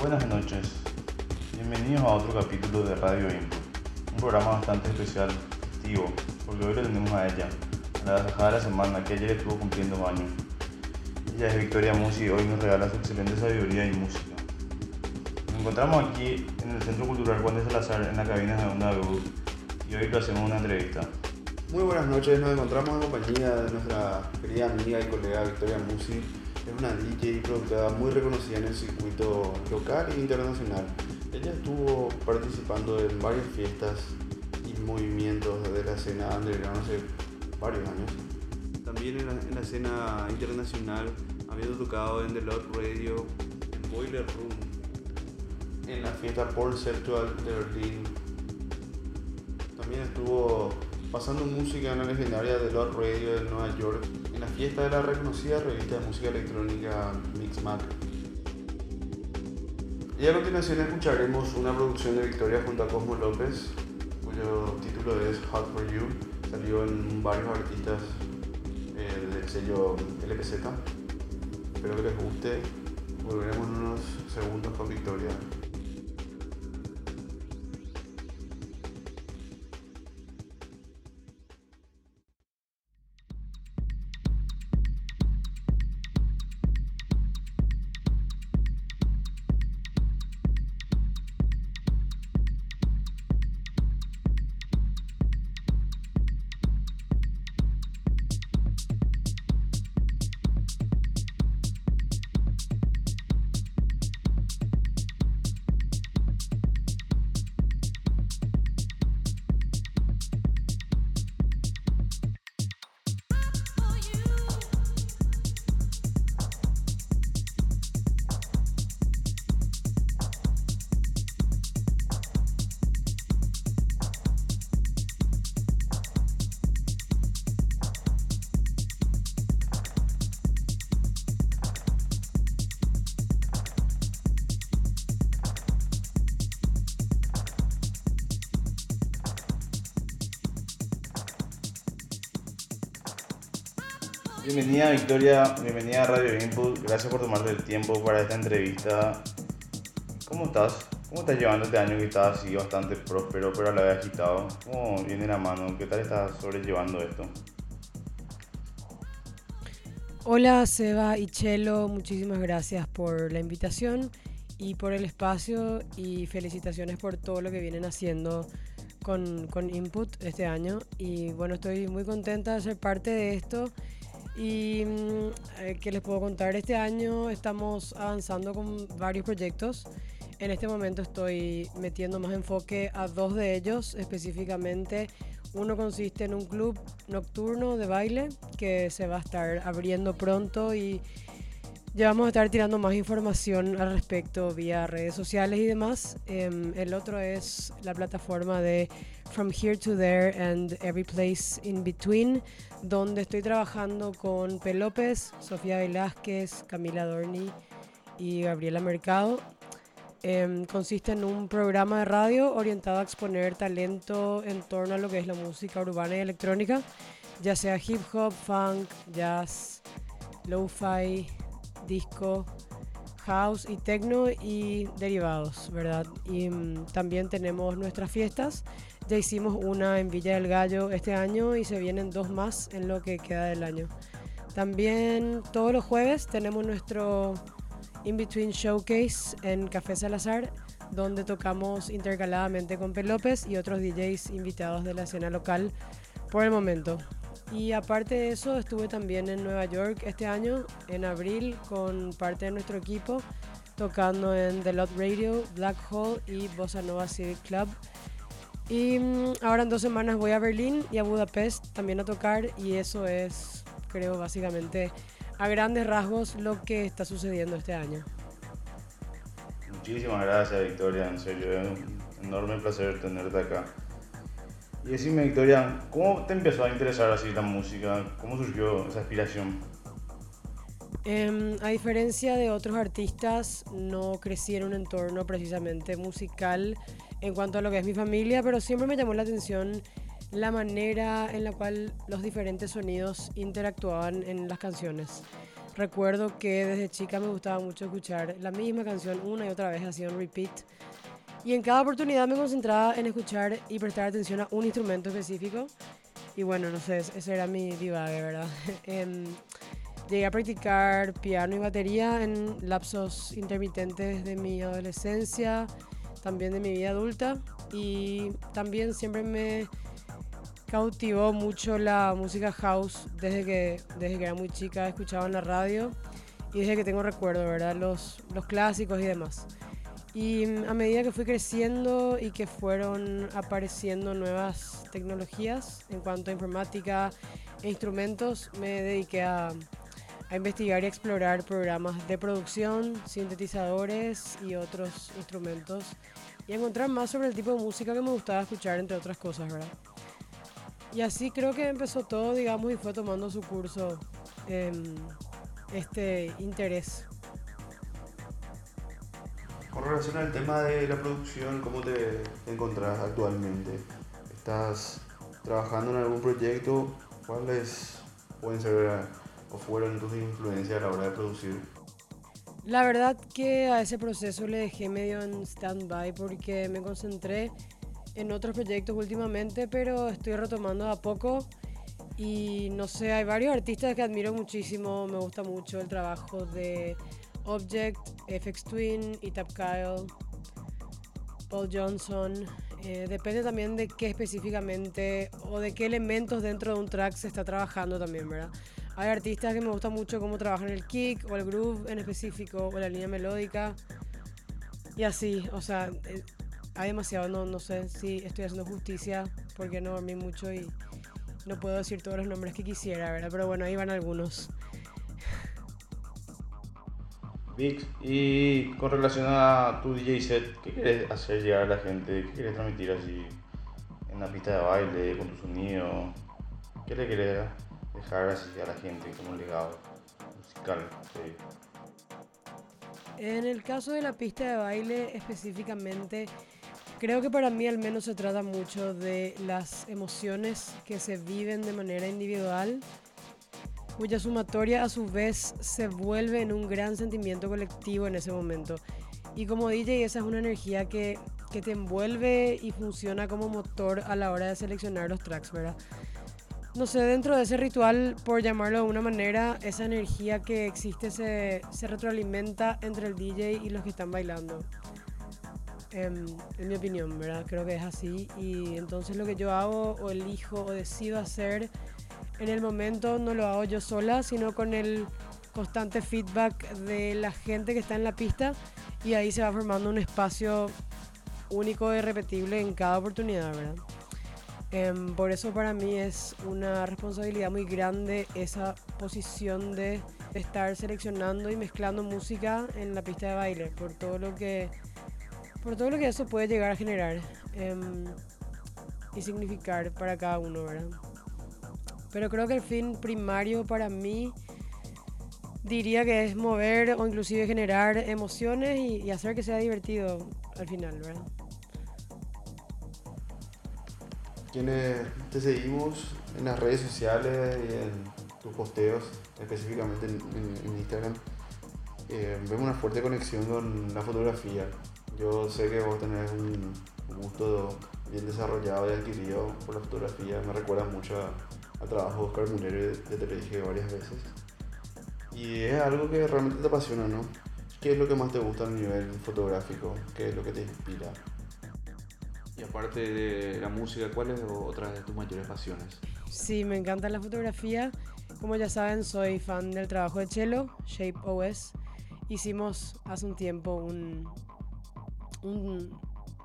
Buenas noches, bienvenidos a otro capítulo de Radio Input, un programa bastante especial, festivo, porque hoy le tenemos a ella, a la dejada de la semana, que ayer estuvo cumpliendo años. Ella es Victoria Musi y hoy nos regala su excelente sabiduría y música. Nos encontramos aquí en el Centro Cultural Juan de Salazar, en la cabina de Onda Debut, y hoy lo hacemos una entrevista. Muy buenas noches, nos encontramos en compañía de nuestra querida amiga y colega Victoria Musi. Es una DJ y productora muy reconocida en el circuito local e internacional. Ella estuvo participando en varias fiestas y movimientos de la escena underground hace varios años. También en la, en la escena internacional, habiendo tocado en The Lot Radio, en Boiler Room, en la fiesta Porceptual de Berlín. También estuvo pasando música en la legendaria The Lot Radio de Nueva York, en la fiesta de la reconocida revista de música electrónica Mixmag. Y a continuación escucharemos una producción de Victoria junto a Cosmo López, cuyo título es Hot for You. Salió en varios artistas eh, del sello LPZ. Espero que les guste. Volveremos en unos segundos con Victoria. Bienvenida Victoria, bienvenida a Radio Input, gracias por tomarte el tiempo para esta entrevista. ¿Cómo estás? ¿Cómo estás llevando este año que está así bastante próspero pero a la vez agitado? ¿Cómo viene la mano? ¿Qué tal estás sobrellevando esto? Hola Seba y Chelo, muchísimas gracias por la invitación y por el espacio y felicitaciones por todo lo que vienen haciendo con, con Input este año. Y bueno, estoy muy contenta de ser parte de esto. Y mm, eh, que les puedo contar, este año estamos avanzando con varios proyectos. En este momento estoy metiendo más enfoque a dos de ellos específicamente. Uno consiste en un club nocturno de baile que se va a estar abriendo pronto y ya vamos a estar tirando más información al respecto vía redes sociales y demás. Em, el otro es la plataforma de From Here to There and Every Place in Between, donde estoy trabajando con P. López, Sofía Velázquez, Camila Dorni y Gabriela Mercado. Em, consiste en un programa de radio orientado a exponer talento en torno a lo que es la música urbana y electrónica, ya sea hip hop, funk, jazz, lo-fi, disco, house y techno y derivados, ¿verdad? Y mm, también tenemos nuestras fiestas. Ya hicimos una en Villa del Gallo este año y se vienen dos más en lo que queda del año. También todos los jueves tenemos nuestro In Between Showcase en Café Salazar, donde tocamos intercaladamente con P. López y otros DJs invitados de la escena local por el momento. Y aparte de eso, estuve también en Nueva York este año, en abril, con parte de nuestro equipo, tocando en The Lot Radio, Black Hole y Bossa Nova Civic Club. Y mm, ahora en dos semanas voy a Berlín y a Budapest también a tocar y eso es, creo, básicamente a grandes rasgos lo que está sucediendo este año. Muchísimas gracias Victoria, en serio, es un enorme placer tenerte acá. Y decime Victoria, ¿cómo te empezó a interesar así la música? ¿Cómo surgió esa aspiración? Em, a diferencia de otros artistas, no crecí en un entorno precisamente musical en cuanto a lo que es mi familia, pero siempre me llamó la atención la manera en la cual los diferentes sonidos interactuaban en las canciones. recuerdo que desde chica me gustaba mucho escuchar la misma canción una y otra vez, así en repeat. Y en cada oportunidad me concentraba en escuchar y prestar atención a un instrumento específico. Y bueno, no sé, ese era mi divague, ¿verdad? Em, llegué a practicar piano y batería en lapsos intermitentes de mi adolescencia, también de mi vida adulta. Y también siempre me cautivó mucho la música house desde que, desde que era muy chica, escuchaba en la radio y desde que tengo recuerdo, ¿verdad? Los, los clásicos y demás. Y a medida que fui creciendo y que fueron apareciendo nuevas tecnologías en cuanto a informática e instrumentos, me dediqué a, a investigar y explorar programas de producción, sintetizadores y otros instrumentos y encontrar más sobre el tipo de música que me gustaba escuchar, entre otras cosas, ¿verdad? Y así creo que empezó todo, digamos, y fue tomando su curso este interés. Con relación al tema de la producción, ¿cómo te encontrás actualmente? ¿Estás trabajando en algún proyecto? ¿Cuáles pueden ser o fueron tus influencias a la hora de producir? La verdad que a ese proceso le dejé medio en stand-by porque me concentré en otros proyectos últimamente, pero estoy retomando a poco. Y no sé, hay varios artistas que admiro muchísimo. Me gusta mucho el trabajo de Object, FX Twin, Itap Kyle, Paul Johnson. Eh, depende también de qué específicamente o de qué elementos dentro de un track se está trabajando también, ¿verdad? Hay artistas que me gusta mucho cómo trabajan el kick o el groove en específico o la línea melódica. Y así, o sea, eh, hay demasiado, no, sé si estoy haciendo justicia porque no dormí mucho y no puedo decir todos los nombres que quisiera, ¿verdad? Pero bueno, ahí van algunos. Vic, y con relación a tu DJ set, ¿qué quieres hacer llegar a la gente? ¿Qué quieres transmitir así en la pista de baile, con tu sonido? ¿Qué le quieres dejar así a la gente como un legado musical? En el caso de la pista de baile específicamente, Creo que para mí al menos se trata mucho de las emociones que se viven de manera individual, cuya sumatoria a su vez se vuelve en un gran sentimiento colectivo en ese momento. Y como DJ esa es una energía que, que te envuelve y funciona como motor a la hora de seleccionar los tracks, ¿verdad? No sé, dentro de ese ritual, por llamarlo de una manera, esa energía que existe se, retroalimenta entre el DJ y los que están bailando. Em, en mi opinión, ¿verdad? Creo que es así. Y entonces lo que yo hago o elijo o decido hacer en el momento no lo hago yo sola, sino con el constante feedback de la gente que está en la pista y ahí se va formando un espacio único y repetible en cada oportunidad, ¿verdad? Em, por eso para mí es una responsabilidad muy grande esa posición de estar seleccionando y mezclando música en la pista de baile, por todo lo que por todo lo que eso puede llegar a generar em, y significar para cada uno, ¿verdad? Pero creo que el fin primario para mí diría que es mover o inclusive generar emociones y, hacer que sea divertido al final, ¿verdad? Quienes te seguimos en las redes sociales y en tus posteos, específicamente en, Instagram, eh, vemos una fuerte conexión con la fotografía. Yo sé que vos tenés un gusto bien desarrollado y adquirido por la fotografía. Me recuerda mucho al trabajo de Oscar Mulero, ya te lo dije varias veces. Y es algo que realmente te apasiona, ¿no? ¿Qué es lo que más te gusta a nivel fotográfico? ¿Qué es lo que te inspira? Y aparte de la música, ¿cuáles otras de tus mayores pasiones? Sí, me encanta la fotografía. Como ya saben, soy fan del trabajo de Chelo, Shape OS. Hicimos hace un tiempo un,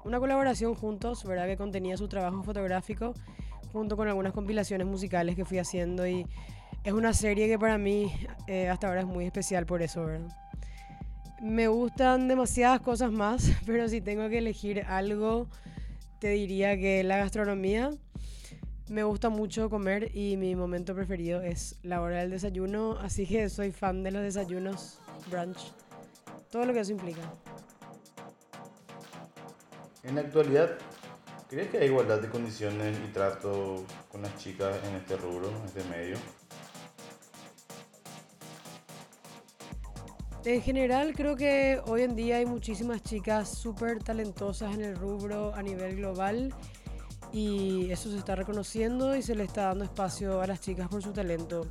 una colaboración juntos, ¿verdad? Que contenía su trabajo fotográfico junto con algunas compilaciones musicales que fui haciendo y es una serie que para mí eh, hasta ahora es muy especial por eso, ¿verdad? Me gustan demasiadas cosas más, pero si tengo que elegir algo, te diría que la gastronomía. Me gusta mucho comer y mi momento preferido es la hora del desayuno, así que soy fan de los desayunos, brunch, todo lo que eso implica. En la actualidad, ¿crees que hay igualdad de condiciones y trato con las chicas en este rubro, en este medio? En general creo que hoy en día hay muchísimas chicas súper talentosas en el rubro a nivel global y eso se está reconociendo y se le está dando espacio a las chicas por su talento.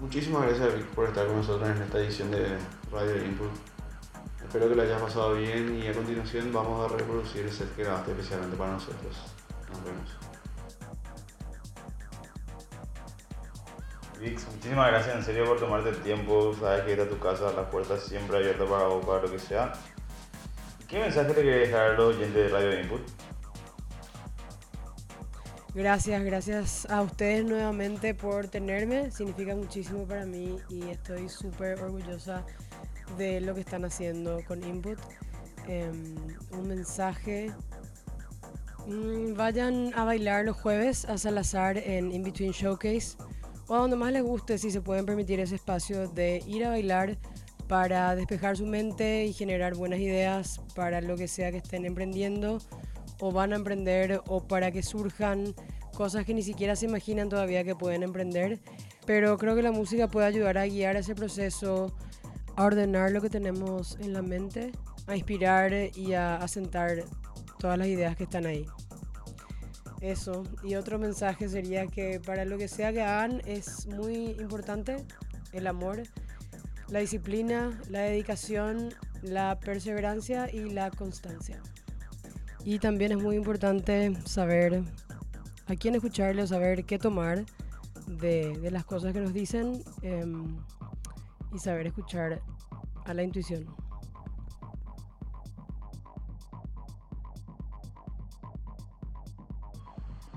Muchísimas gracias por estar con nosotros en esta edición de Radio Input. Espero que lo hayas pasado bien y a continuación vamos a reproducir el set que grabaste especialmente para nosotros. Nos vemos. Vix, muchísimas gracias en serio por tomarte el tiempo. Sabes que ir a tu casa, las puertas siempre abiertas para vos, para lo que sea. ¿Qué mensaje le querés dejar a los oyentes de Radio Input? Gracias, gracias a ustedes nuevamente por tenerme. Significa muchísimo para mí y estoy súper orgullosa de lo que están haciendo con Input. Em, un mensaje. Mm, vayan a bailar los jueves a Salazar en In Between Showcase o a donde más les guste si se pueden permitir ese espacio de ir a bailar para despejar su mente y generar buenas ideas para lo que sea que estén emprendiendo o van a emprender o para que surjan cosas que ni siquiera se imaginan todavía que pueden emprender. Pero creo que la música puede ayudar a guiar ese proceso, a ordenar lo que tenemos en la mente, a inspirar y a asentar todas las ideas que están ahí. Eso. Y otro mensaje sería que para lo que sea que hagan es muy importante el amor, la disciplina, la dedicación, la perseverancia y la constancia. Y también es muy importante saber a quién escucharle, saber qué tomar de, de las cosas que nos dicen em, y saber escuchar a la intuición.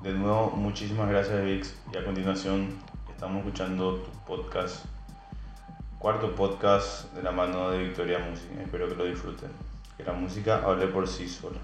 De nuevo, muchísimas gracias Vix. Y a continuación estamos escuchando tu podcast, cuarto podcast de la mano de Victoria Music. Espero que lo disfruten. Que la música hable por sí sola.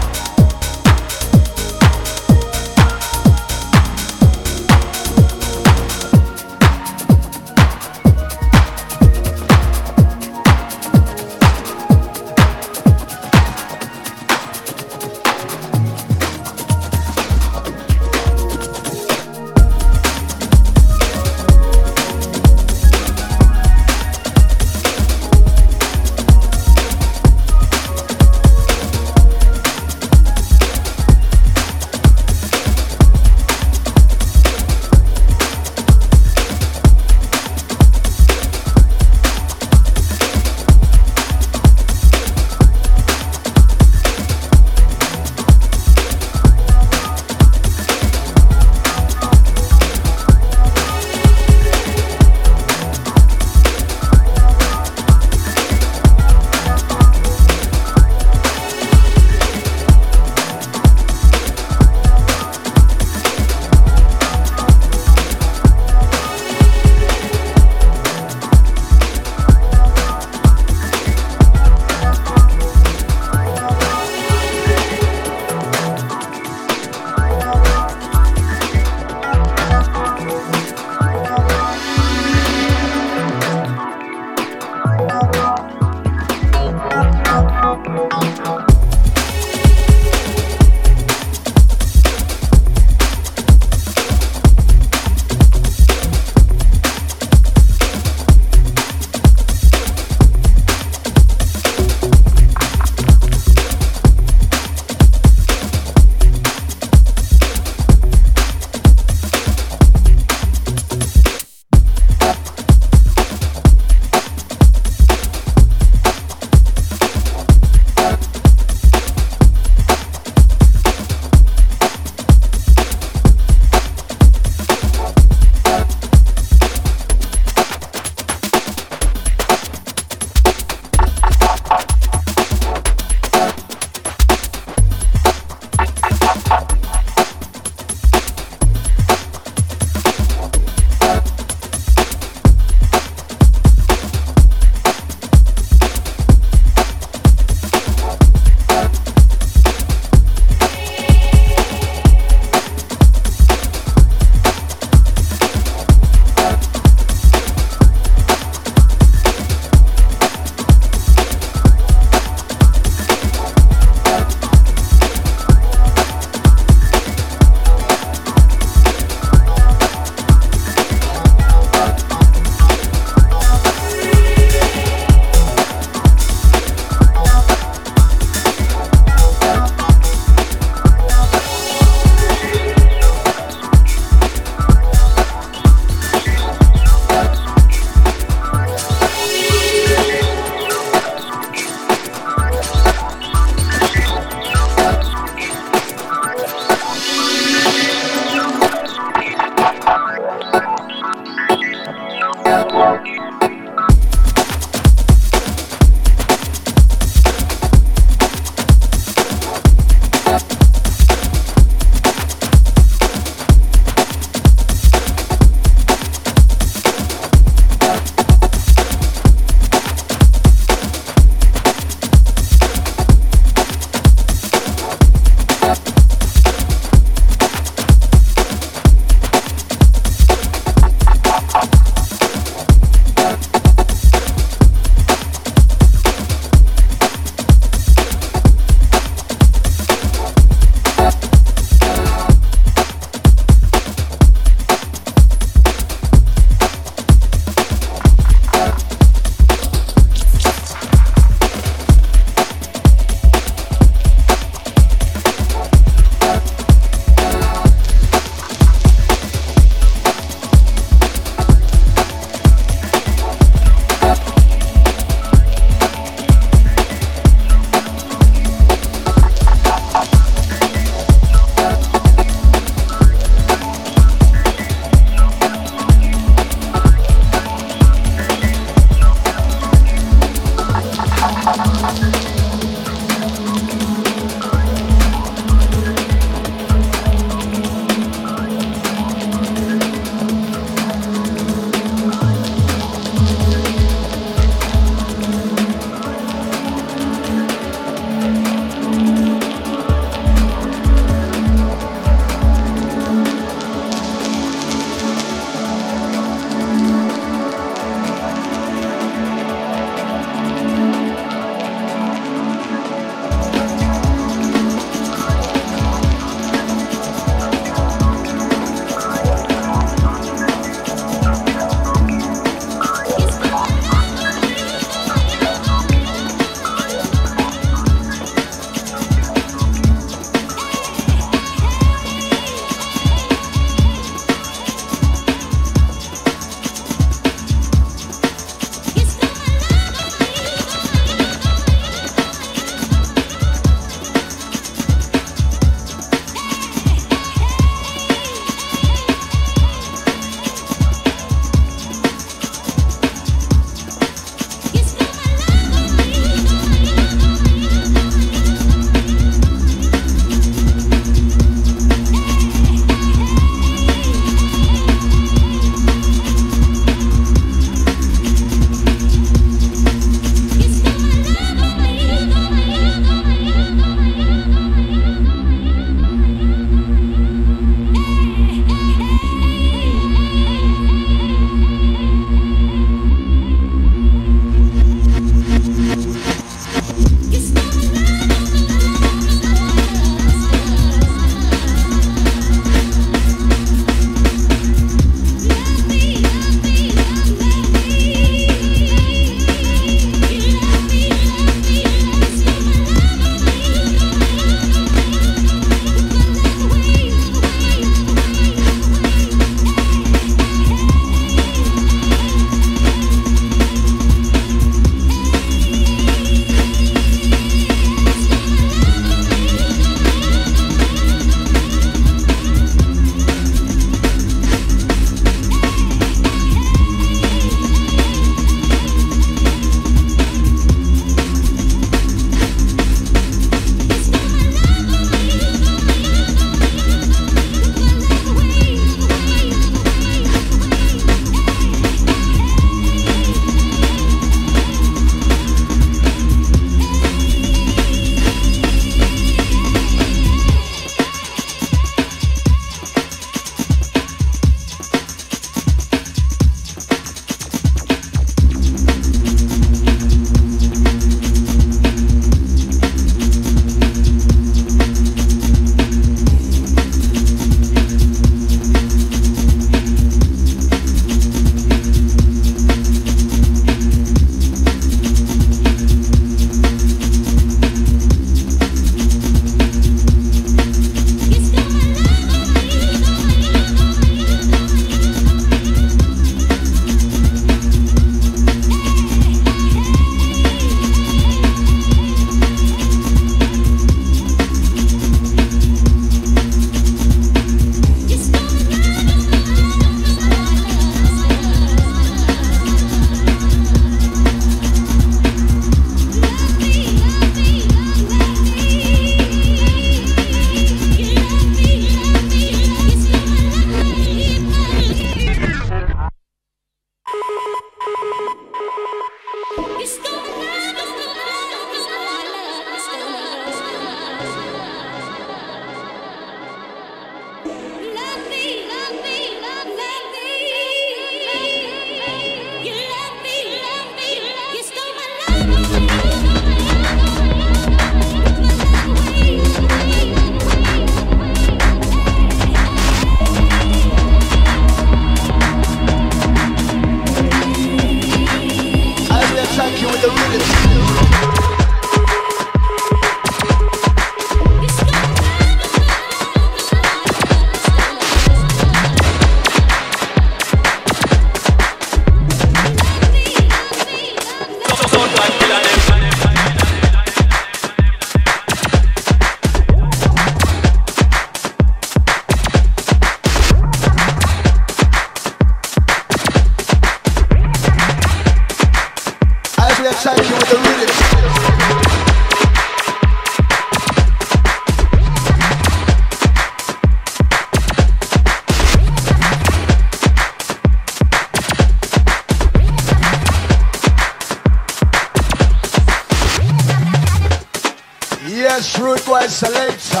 Yes, root boy selector.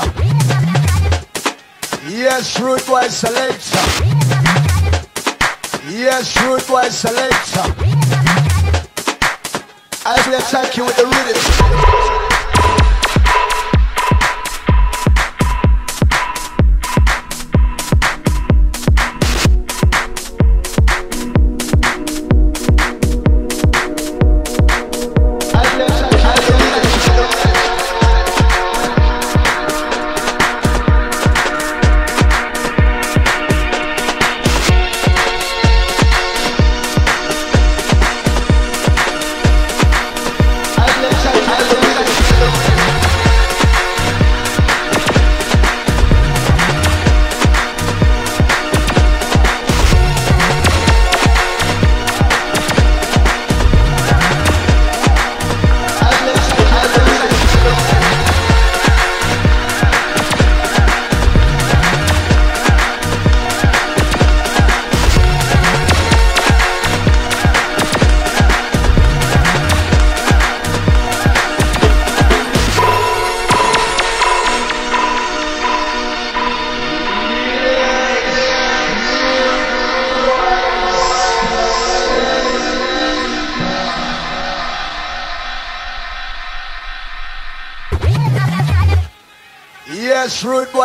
Yes, root boy selector. Yes, root boy selector. As we attack you with the rhythm.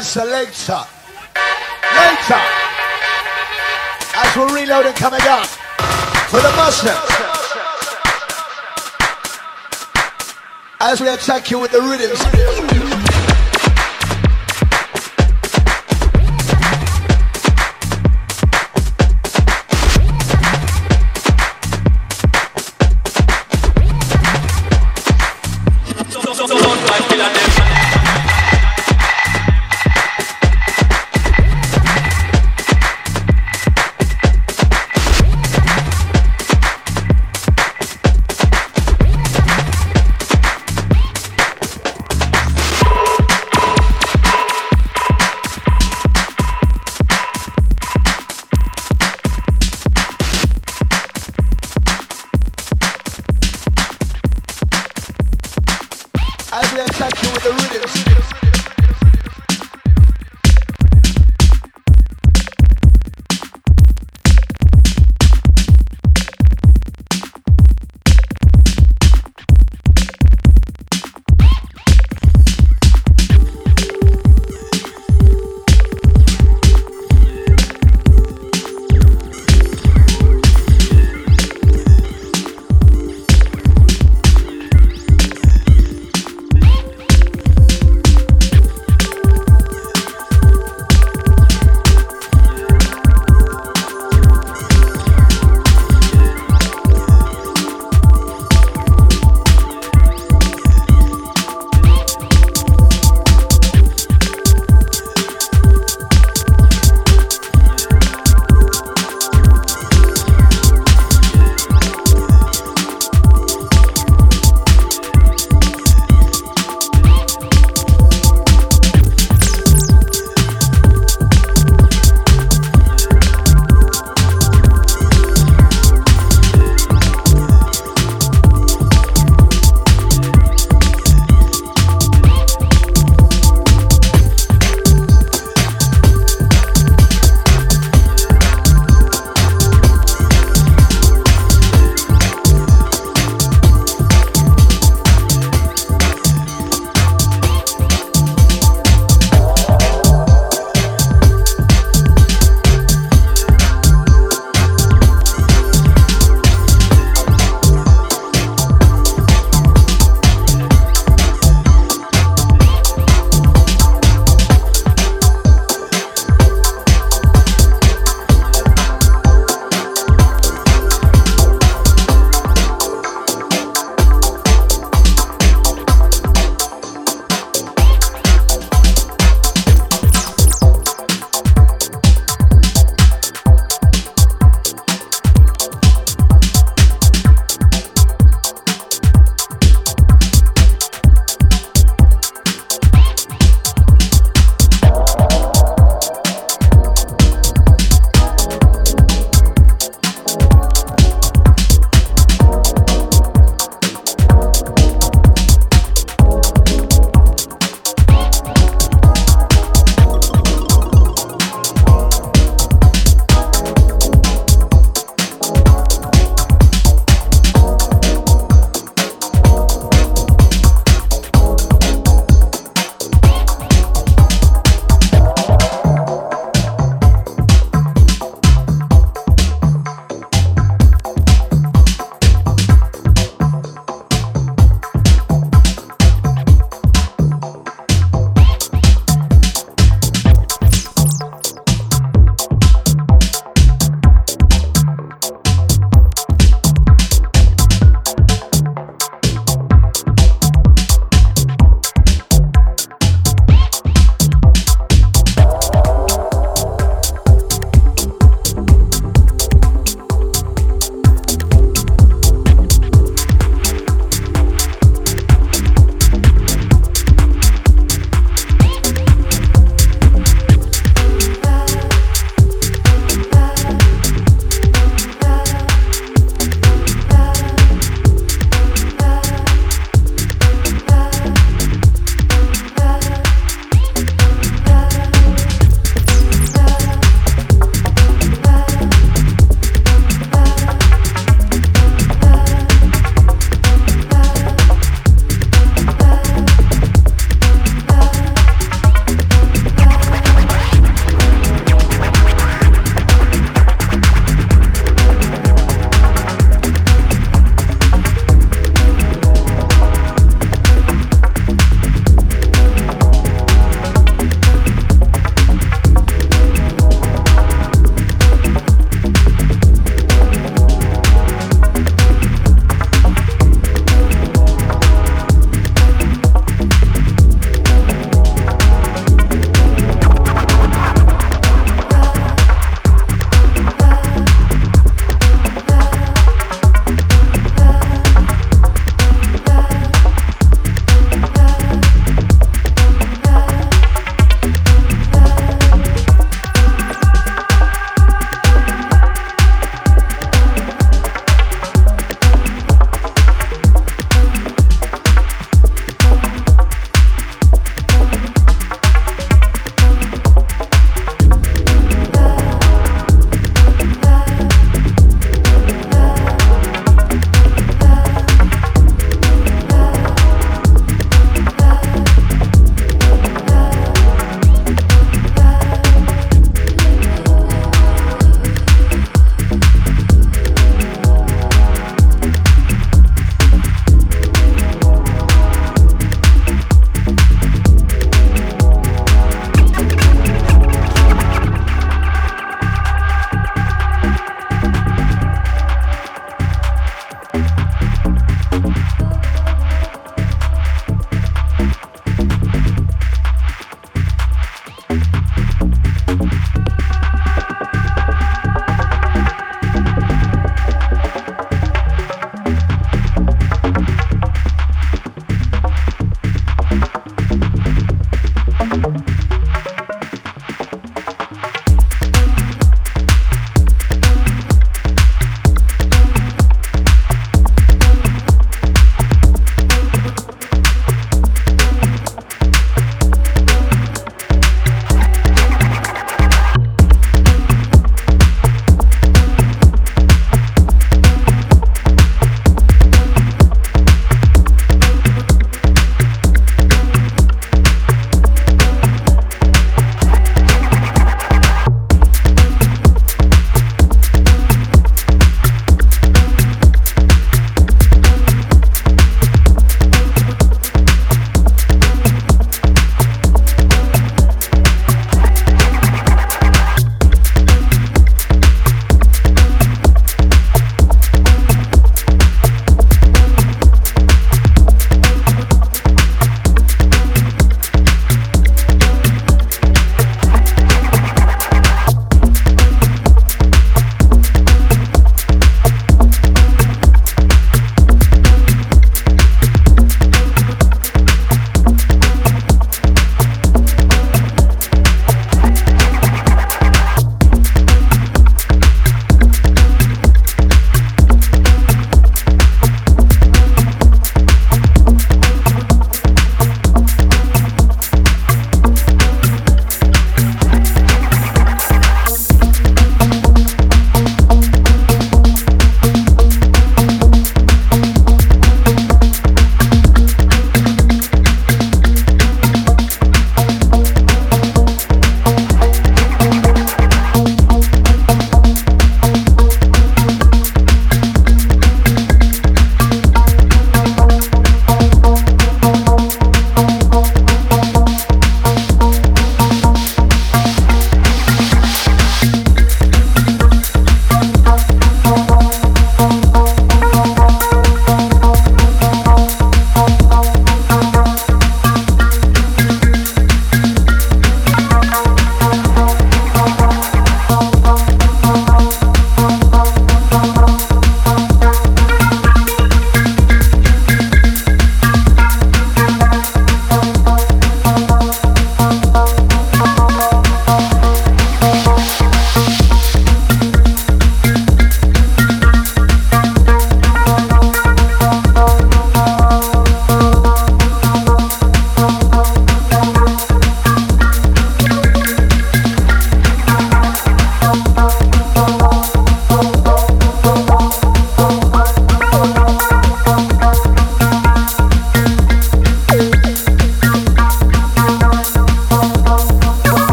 later. Later. As we're reloading, coming up For the Muslims. As we attack you with the rhythms.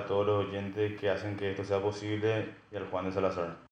A todos los oyentes que hacen que esto sea posible y al Juan de Salazar.